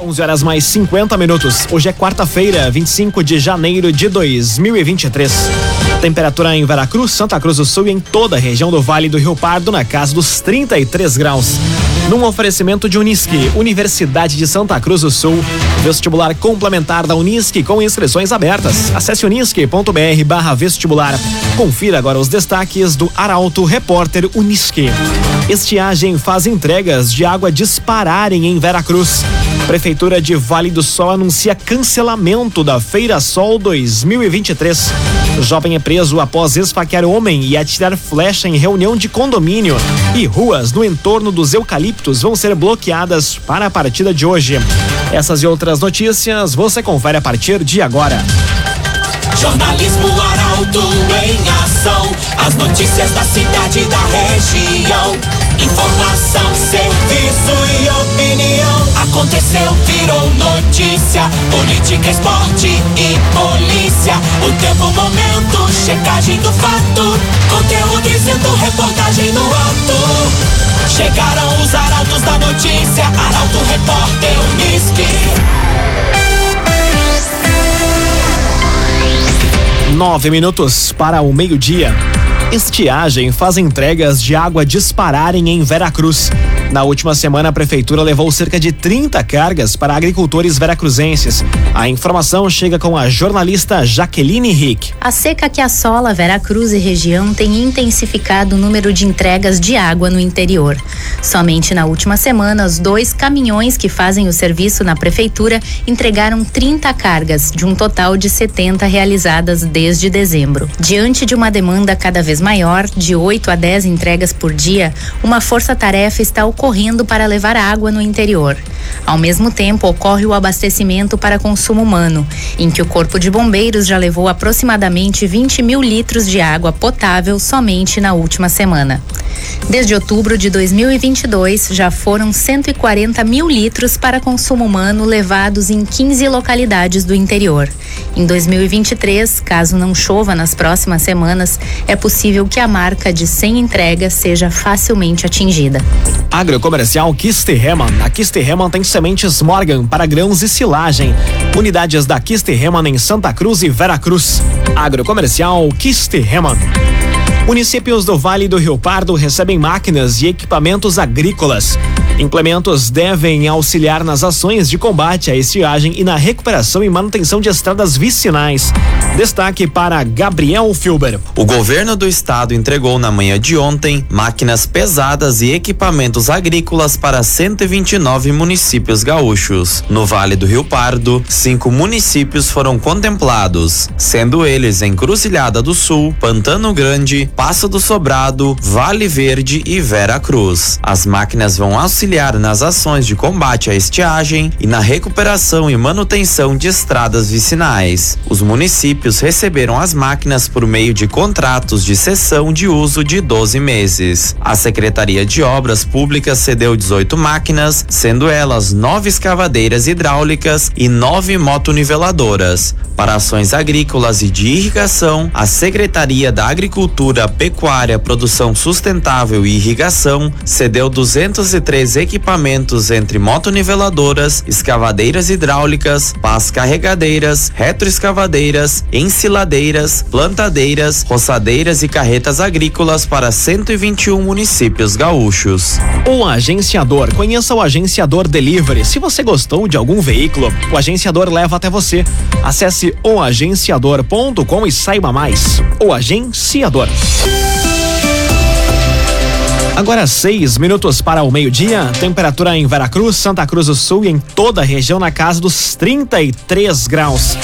11 horas mais 50 minutos. Hoje é quarta-feira, 25 de janeiro de 2023. Temperatura em Veracruz, Santa Cruz do Sul e em toda a região do Vale do Rio Pardo na casa dos 33 graus. Num oferecimento de Unisque, Universidade de Santa Cruz do Sul, vestibular complementar da Unisque com inscrições abertas. Acesse unisque.br barra vestibular. Confira agora os destaques do Arauto Repórter Unisque. Estiagem faz entregas de água dispararem em Veracruz. Prefeitura de Vale do Sol anuncia cancelamento da Feira Sol 2023. Jovem é preso após esfaquear homem e atirar flecha em reunião de condomínio. E ruas no entorno dos eucaliptos vão ser bloqueadas para a partida de hoje. Essas e outras notícias você confere a partir de agora. Jornalismo Arauto em ação. As notícias da cidade e da região. Informação, serviço e opinião. Aconteceu, virou notícia. Política, esporte e polícia. O tempo, momento, checagem do fato. Conteúdo dizendo, reportagem no ato. Chegaram os arautos da notícia. Arauto, repórter, Unisque. Nove minutos para o meio-dia. Estiagem faz entregas de água dispararem em Veracruz. Na última semana, a prefeitura levou cerca de 30 cargas para agricultores veracruzenses. A informação chega com a jornalista Jaqueline Rick. A seca que assola Veracruz e região tem intensificado o número de entregas de água no interior. Somente na última semana, os dois caminhões que fazem o serviço na prefeitura entregaram 30 cargas, de um total de 70 realizadas desde dezembro. Diante de uma demanda cada vez maior, de 8 a 10 entregas por dia, uma força-tarefa está ocorrendo para levar água no interior. Ao mesmo tempo, ocorre o abastecimento para consumo humano, em que o Corpo de Bombeiros já levou aproximadamente 20 mil litros de água potável somente na última semana. Desde outubro de 2022, já foram 140 mil litros para consumo humano levados em 15 localidades do interior. Em 2023, caso não chova nas próximas semanas, é possível que a marca de 100 entregas seja facilmente atingida. Agrocomercial Kisterreman. A Kisterreman tem sementes Morgan para grãos e silagem. Unidades da Kisterreman em Santa Cruz e Veracruz. Agrocomercial Kisterreman. Municípios do Vale do Rio Pardo recebem máquinas e equipamentos agrícolas. Implementos devem auxiliar nas ações de combate à estiagem e na recuperação e manutenção de estradas vicinais. Destaque para Gabriel Filber. O governo do estado entregou na manhã de ontem máquinas pesadas e equipamentos agrícolas para 129 municípios gaúchos. No Vale do Rio Pardo, cinco municípios foram contemplados, sendo eles Encruzilhada do Sul, Pantano Grande, Passo do Sobrado, Vale Verde e Vera Cruz. As máquinas vão auxiliar nas ações de combate à estiagem e na recuperação e manutenção de estradas vicinais. Os municípios receberam as máquinas por meio de contratos de cessão de uso de 12 meses. A Secretaria de Obras Públicas cedeu 18 máquinas, sendo elas nove escavadeiras hidráulicas e nove motoniveladoras. Para ações agrícolas e de irrigação, a Secretaria da Agricultura, Pecuária, Produção Sustentável e Irrigação cedeu 203 equipamentos entre motoniveladoras, escavadeiras hidráulicas, pás carregadeiras, retroescavadeiras, ensiladeiras, plantadeiras, roçadeiras e carretas agrícolas para 121 municípios gaúchos. O agenciador. Conheça o agenciador Delivery. Se você gostou de algum veículo, o agenciador leva até você. Acesse oagenciador.com e saiba mais. O agenciador. Agora seis minutos para o meio-dia, temperatura em Veracruz, Santa Cruz do Sul e em toda a região na casa dos 33 graus.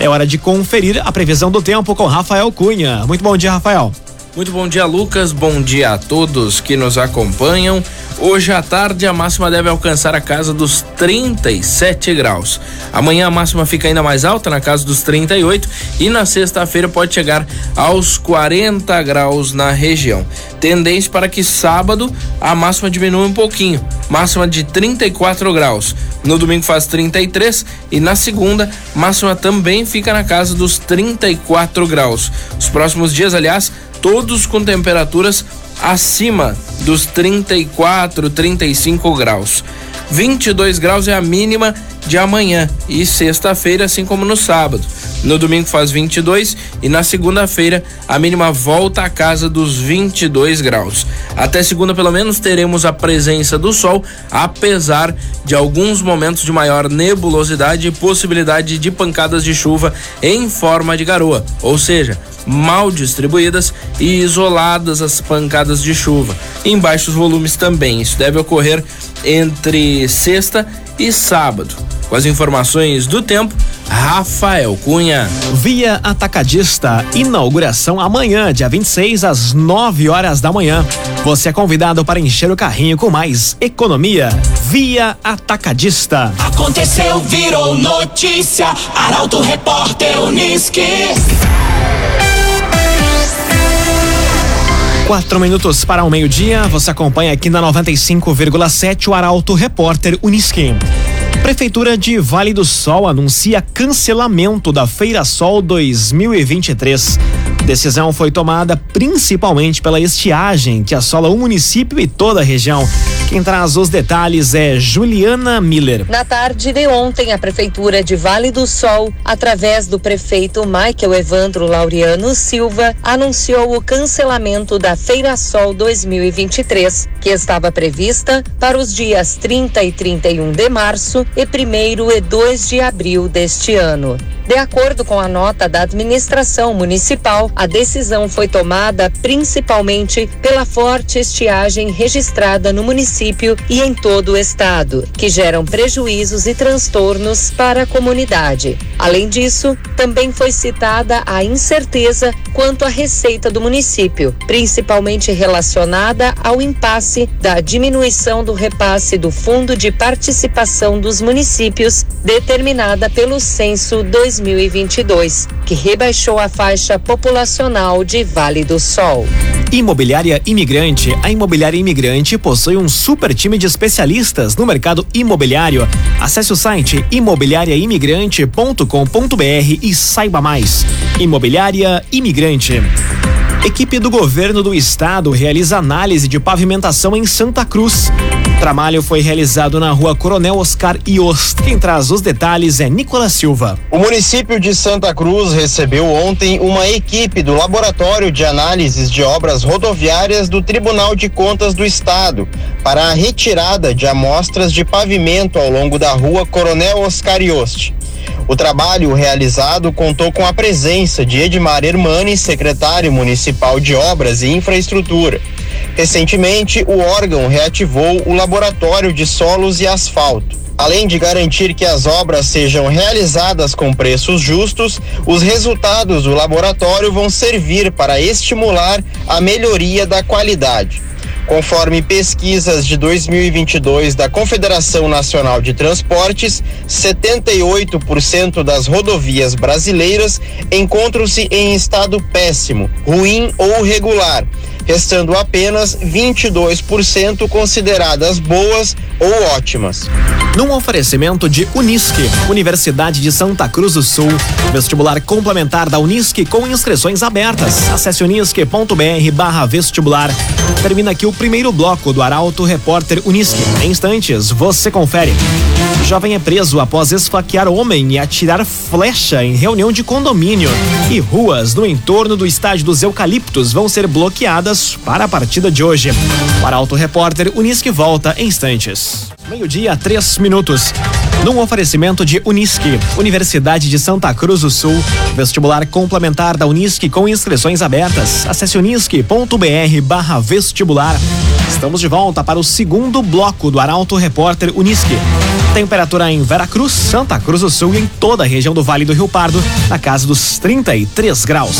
É hora de conferir a previsão do tempo com Rafael Cunha. Muito bom dia, Rafael. Muito bom dia, Lucas. Bom dia a todos que nos acompanham. Hoje à tarde a máxima deve alcançar a casa dos 37 graus. Amanhã a máxima fica ainda mais alta, na casa dos 38, e na sexta-feira pode chegar aos 40 graus na região. Tendência para que sábado a máxima diminua um pouquinho, máxima de 34 graus. No domingo faz 33 e na segunda máxima também fica na casa dos 34 graus. Os próximos dias, aliás, todos com temperaturas acima dos 34, 35 graus. 22 graus é a mínima de amanhã e sexta-feira, assim como no sábado. No domingo faz 22 e na segunda-feira a mínima volta à casa dos 22 graus. Até segunda, pelo menos, teremos a presença do sol, apesar de alguns momentos de maior nebulosidade e possibilidade de pancadas de chuva em forma de garoa, ou seja, mal distribuídas e isoladas as pancadas de chuva. Em baixos volumes também. Isso deve ocorrer entre sexta e sábado. Com as informações do tempo, Rafael Cunha. Via Atacadista, inauguração amanhã, dia 26, às 9 horas da manhã. Você é convidado para encher o carrinho com mais economia. Via Atacadista. Aconteceu, virou notícia. Arauto Repórter Uniski. Quatro minutos para o meio-dia. Você acompanha aqui na 95,7 o Arauto Repórter Uniski. Prefeitura de Vale do Sol anuncia cancelamento da Feira Sol 2023. Decisão foi tomada principalmente pela estiagem que assola o município e toda a região. Quem traz os detalhes é Juliana Miller. Na tarde de ontem, a Prefeitura de Vale do Sol, através do prefeito Michael Evandro Laureano Silva, anunciou o cancelamento da Feira Sol 2023, que estava prevista para os dias 30 e 31 de março e 1 e 2 de abril deste ano. De acordo com a nota da administração municipal, a decisão foi tomada principalmente pela forte estiagem registrada no município e em todo o estado, que geram prejuízos e transtornos para a comunidade. Além disso, também foi citada a incerteza quanto à receita do município, principalmente relacionada ao impasse da diminuição do repasse do Fundo de Participação dos Municípios, determinada pelo Censo 2020. 2022, que rebaixou a faixa populacional de Vale do Sol. Imobiliária Imigrante. A Imobiliária Imigrante possui um super time de especialistas no mercado imobiliário. Acesse o site imobiliariaimigrante.com.br e saiba mais. Imobiliária Imigrante. Equipe do governo do estado realiza análise de pavimentação em Santa Cruz. O trabalho foi realizado na rua Coronel Oscar Iost. Quem traz os detalhes é Nicolas Silva. O município de Santa Cruz recebeu ontem uma equipe do Laboratório de Análises de Obras Rodoviárias do Tribunal de Contas do Estado para a retirada de amostras de pavimento ao longo da rua Coronel Oscar Iost. O trabalho realizado contou com a presença de Edmar Hermani, secretário municipal de Obras e Infraestrutura. Recentemente, o órgão reativou o Laboratório de Solos e Asfalto. Além de garantir que as obras sejam realizadas com preços justos, os resultados do laboratório vão servir para estimular a melhoria da qualidade. Conforme pesquisas de 2022 da Confederação Nacional de Transportes, 78% das rodovias brasileiras encontram-se em estado péssimo, ruim ou regular, restando apenas 22% consideradas boas ou ótimas. Num oferecimento de Unisque, Universidade de Santa Cruz do Sul, vestibular complementar da Unisque com inscrições abertas. Acesse unisque.br/vestibular. Termina aqui o primeiro bloco do Arauto Repórter Unisque. Em instantes, você confere. Jovem é preso após esfaquear homem e atirar flecha em reunião de condomínio. E ruas no entorno do estádio dos Eucaliptos vão ser bloqueadas para a partida de hoje. O Arauto Repórter Unisque volta em instantes. Meio-dia, três minutos. Num oferecimento de Unisque, Universidade de Santa Cruz do Sul, vestibular complementar da Unisque com inscrições abertas. Acesse unisque.br barra vestibular. Estamos de volta para o segundo bloco do Arauto Repórter Unisque. Temperatura em Veracruz, Santa Cruz do Sul e em toda a região do Vale do Rio Pardo, na casa dos 33 graus.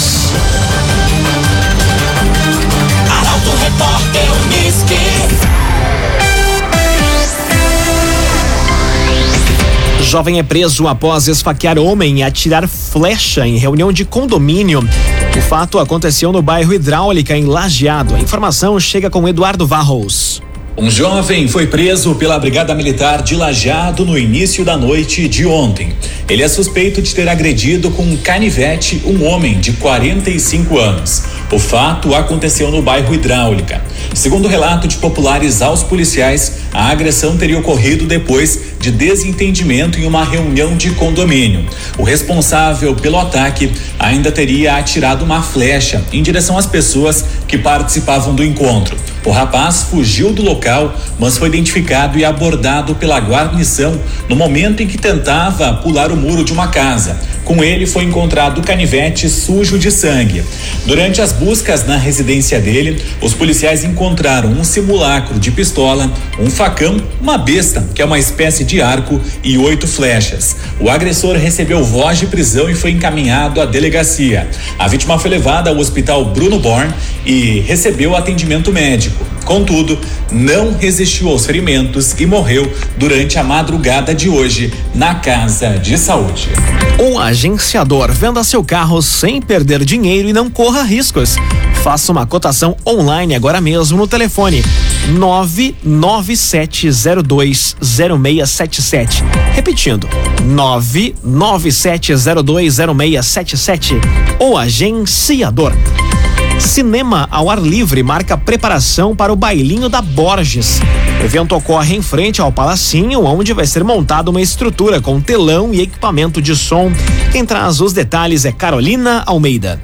Arauto Repórter Uniski. Jovem é preso após esfaquear homem e atirar flecha em reunião de condomínio. O fato aconteceu no bairro Hidráulica, em Lajeado. A informação chega com Eduardo Varros. Um jovem foi preso pela Brigada Militar de Lajado no início da noite de ontem. Ele é suspeito de ter agredido com um canivete um homem de 45 anos. O fato aconteceu no bairro Hidráulica. Segundo relato de populares aos policiais, a agressão teria ocorrido depois de desentendimento em uma reunião de condomínio. O responsável pelo ataque ainda teria atirado uma flecha em direção às pessoas que participavam do encontro. O rapaz fugiu do local, mas foi identificado e abordado pela guarnição no momento em que tentava pular o muro de uma casa. Com ele foi encontrado o canivete sujo de sangue. Durante as buscas na residência dele, os policiais encontraram um simulacro de pistola, um facão, uma besta, que é uma espécie de arco, e oito flechas. O agressor recebeu voz de prisão e foi encaminhado à delegacia. A vítima foi levada ao hospital Bruno Born e recebeu atendimento médico. Contudo, não resistiu aos ferimentos e morreu durante a madrugada de hoje na casa de saúde. Um agenciador venda seu carro sem perder dinheiro e não corra riscos. Faça uma cotação online agora mesmo no telefone 997020677. Repetindo, 997020677. O agenciador. Cinema ao ar livre marca preparação para o bailinho da Borges. O evento ocorre em frente ao Palacinho, onde vai ser montada uma estrutura com telão e equipamento de som. Quem traz os detalhes é Carolina Almeida.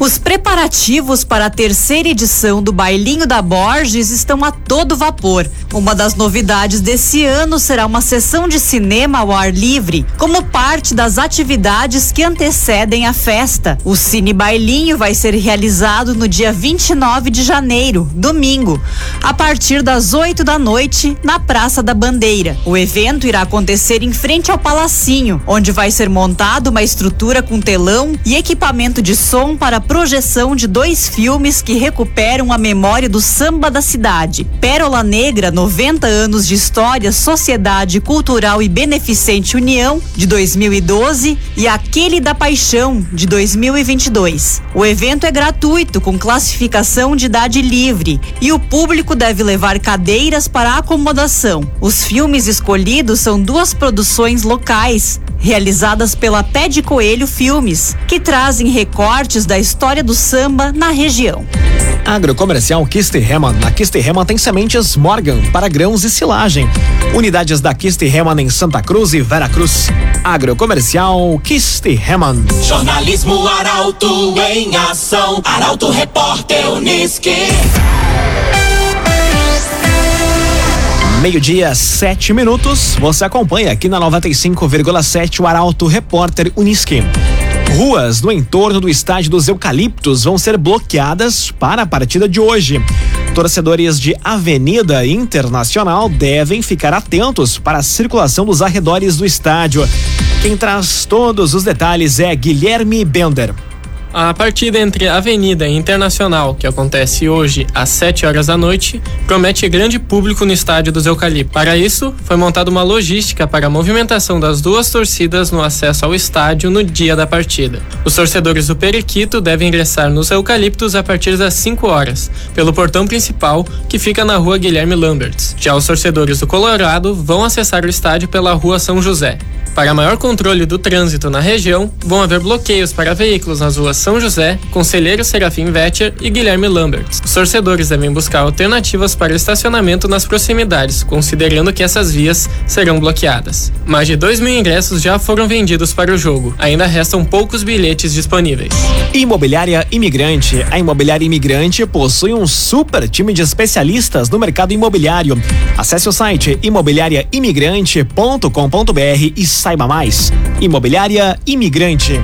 Os preparativos para a terceira edição do Bailinho da Borges estão a todo vapor. Uma das novidades desse ano será uma sessão de cinema ao ar livre, como parte das atividades que antecedem a festa. O Cine Bailinho vai ser realizado no dia 29 de janeiro, domingo, a partir das 8 da noite, na Praça da Bandeira. O evento irá acontecer em frente ao Palacinho, onde vai ser montada uma estrutura com telão e equipamento de som para projeção de dois filmes que recuperam a memória do samba da cidade: Pérola Negra, 90 anos de história, Sociedade Cultural e Beneficente União, de 2012, e Aquele da Paixão, de 2022. O evento é gratuito, com classificação de idade livre, e o público deve levar cadeiras para acomodação. Os filmes escolhidos são duas produções locais, realizadas pela Pé de Coelho Filmes, que trazem recortes da história do samba na região. Agrocomercial Kisterreman. Na Kisterreman tem sementes Morgan para grãos e silagem. Unidades da Kisterreman em Santa Cruz e Veracruz. Agrocomercial Kisterreman. Jornalismo Arauto em ação. Arauto Repórter Uniski. Meio-dia, sete minutos. Você acompanha aqui na 95,7 o Arauto Repórter Uniski. Ruas no entorno do estádio dos Eucaliptos vão ser bloqueadas para a partida de hoje. Torcedores de Avenida Internacional devem ficar atentos para a circulação dos arredores do estádio. Quem traz todos os detalhes é Guilherme Bender. A partida entre Avenida e Internacional, que acontece hoje às 7 horas da noite, promete grande público no estádio dos Eucaliptos. Para isso, foi montada uma logística para a movimentação das duas torcidas no acesso ao estádio no dia da partida. Os torcedores do Periquito devem ingressar nos Eucaliptos a partir das 5 horas, pelo portão principal, que fica na rua Guilherme Lamberts. Já os torcedores do Colorado vão acessar o estádio pela rua São José. Para maior controle do trânsito na região, vão haver bloqueios para veículos nas ruas São José, Conselheiro Serafim Vetcher e Guilherme Lambert. Os torcedores devem buscar alternativas para estacionamento nas proximidades, considerando que essas vias serão bloqueadas. Mais de 2 mil ingressos já foram vendidos para o jogo. Ainda restam poucos bilhetes disponíveis. Imobiliária Imigrante. A Imobiliária Imigrante possui um super time de especialistas no mercado imobiliário. Acesse o site imobiliariaimigrante.com.br e saiba mais. Imobiliária Imigrante.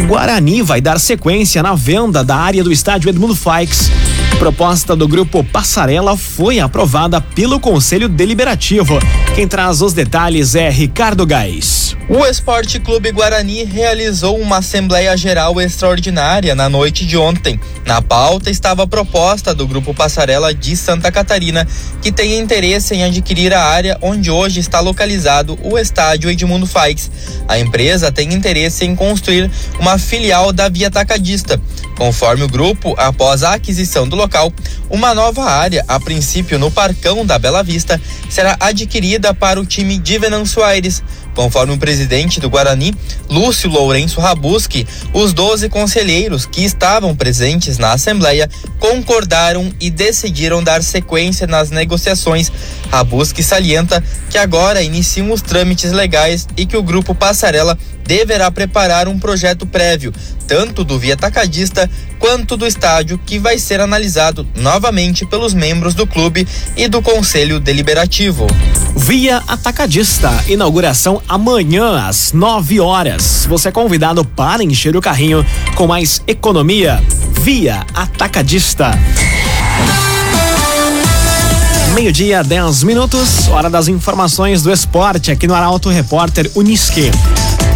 Guarani vai dar sequência na venda da área do estádio Edmundo Faix. Proposta do grupo Passarela foi aprovada pelo Conselho Deliberativo. Quem traz os detalhes é Ricardo Gás. O Esporte Clube Guarani realizou uma Assembleia Geral Extraordinária na noite de ontem. Na pauta estava a proposta do Grupo Passarela de Santa Catarina, que tem interesse em adquirir a área onde hoje está localizado o estádio Edmundo Faix. A empresa tem interesse em construir uma filial da Via Tacadista. Conforme o grupo, após a aquisição do local, uma nova área, a princípio no Parcão da Bela Vista, será adquirida para o time de Venâncio Aires. Conforme o presidente do Guarani, Lúcio Lourenço Rabuski, os 12 conselheiros que estavam presentes na Assembleia concordaram e decidiram dar sequência nas negociações. Rabuski salienta que agora iniciam os trâmites legais e que o grupo Passarela deverá preparar um projeto prévio, tanto do via tacadista quanto do estádio, que vai ser analisado novamente pelos membros do clube e do Conselho Deliberativo. Via Atacadista, inauguração amanhã às 9 horas. Você é convidado para encher o carrinho com mais economia. Via Atacadista. Meio-dia, 10 minutos, hora das informações do esporte aqui no Arauto Repórter Unisque.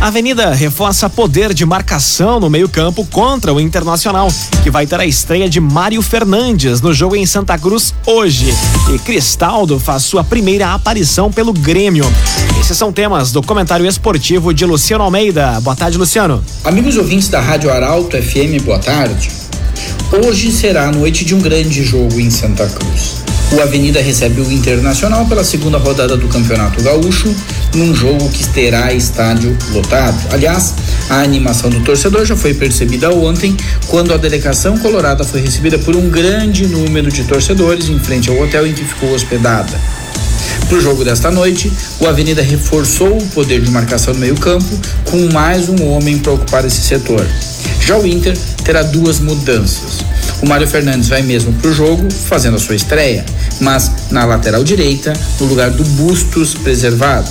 A Avenida reforça poder de marcação no meio-campo contra o Internacional, que vai ter a estreia de Mário Fernandes no jogo em Santa Cruz hoje. E Cristaldo faz sua primeira aparição pelo Grêmio. Esses são temas do comentário esportivo de Luciano Almeida. Boa tarde, Luciano. Amigos ouvintes da Rádio Arauto FM, boa tarde. Hoje será a noite de um grande jogo em Santa Cruz. O Avenida recebe o Internacional pela segunda rodada do Campeonato Gaúcho, num jogo que terá estádio lotado. Aliás, a animação do torcedor já foi percebida ontem, quando a delegação colorada foi recebida por um grande número de torcedores em frente ao hotel em que ficou hospedada. Para o jogo desta noite, o Avenida reforçou o poder de marcação no meio-campo, com mais um homem para ocupar esse setor. Já o Inter terá duas mudanças. O Mário Fernandes vai mesmo para o jogo, fazendo a sua estreia, mas na lateral direita, no lugar do Bustos preservado.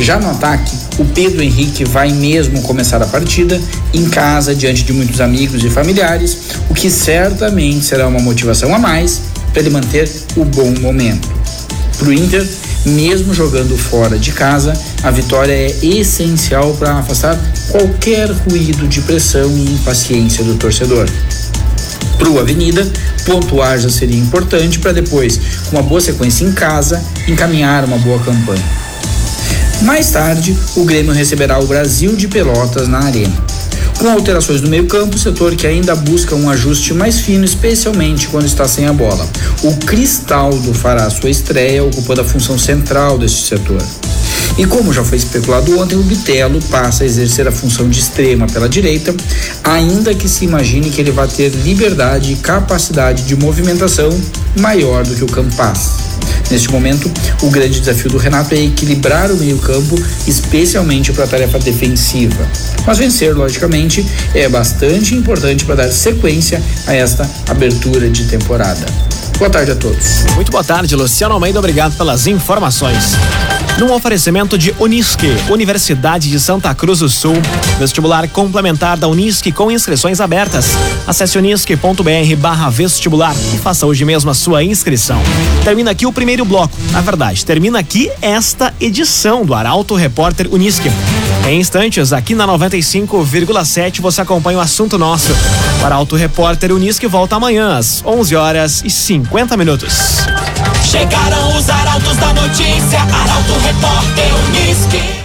Já no ataque, o Pedro Henrique vai mesmo começar a partida em casa, diante de muitos amigos e familiares, o que certamente será uma motivação a mais para ele manter o bom momento. Para o Inter, mesmo jogando fora de casa, a vitória é essencial para afastar qualquer ruído de pressão e impaciência do torcedor. Para o Avenida, pontuar já seria importante para depois, com uma boa sequência em casa, encaminhar uma boa campanha. Mais tarde, o Grêmio receberá o Brasil de Pelotas na Arena. Com alterações no meio-campo, setor que ainda busca um ajuste mais fino, especialmente quando está sem a bola. O Cristaldo fará sua estreia, ocupando a função central deste setor. E como já foi especulado ontem, o Bitelo passa a exercer a função de extrema pela direita, ainda que se imagine que ele vai ter liberdade e capacidade de movimentação maior do que o Campas. Neste momento, o grande desafio do Renato é equilibrar o meio-campo, especialmente para a tarefa defensiva. Mas vencer, logicamente, é bastante importante para dar sequência a esta abertura de temporada. Boa tarde a todos. Muito boa tarde, Luciano Almeida. Obrigado pelas informações. Num oferecimento de Unisque, Universidade de Santa Cruz do Sul, vestibular complementar da Unisque com inscrições abertas. Acesse unisque.br vestibular e faça hoje mesmo a sua inscrição. Termina aqui o primeiro bloco. Na verdade, termina aqui esta edição do Arauto Repórter Unisque. Em instantes, aqui na 95,7 você acompanha o assunto nosso. Arauto Repórter Unisque volta amanhã às 11 horas e 50 minutos. Chegaram os arautos da notícia, Arauto Repórter Unisque.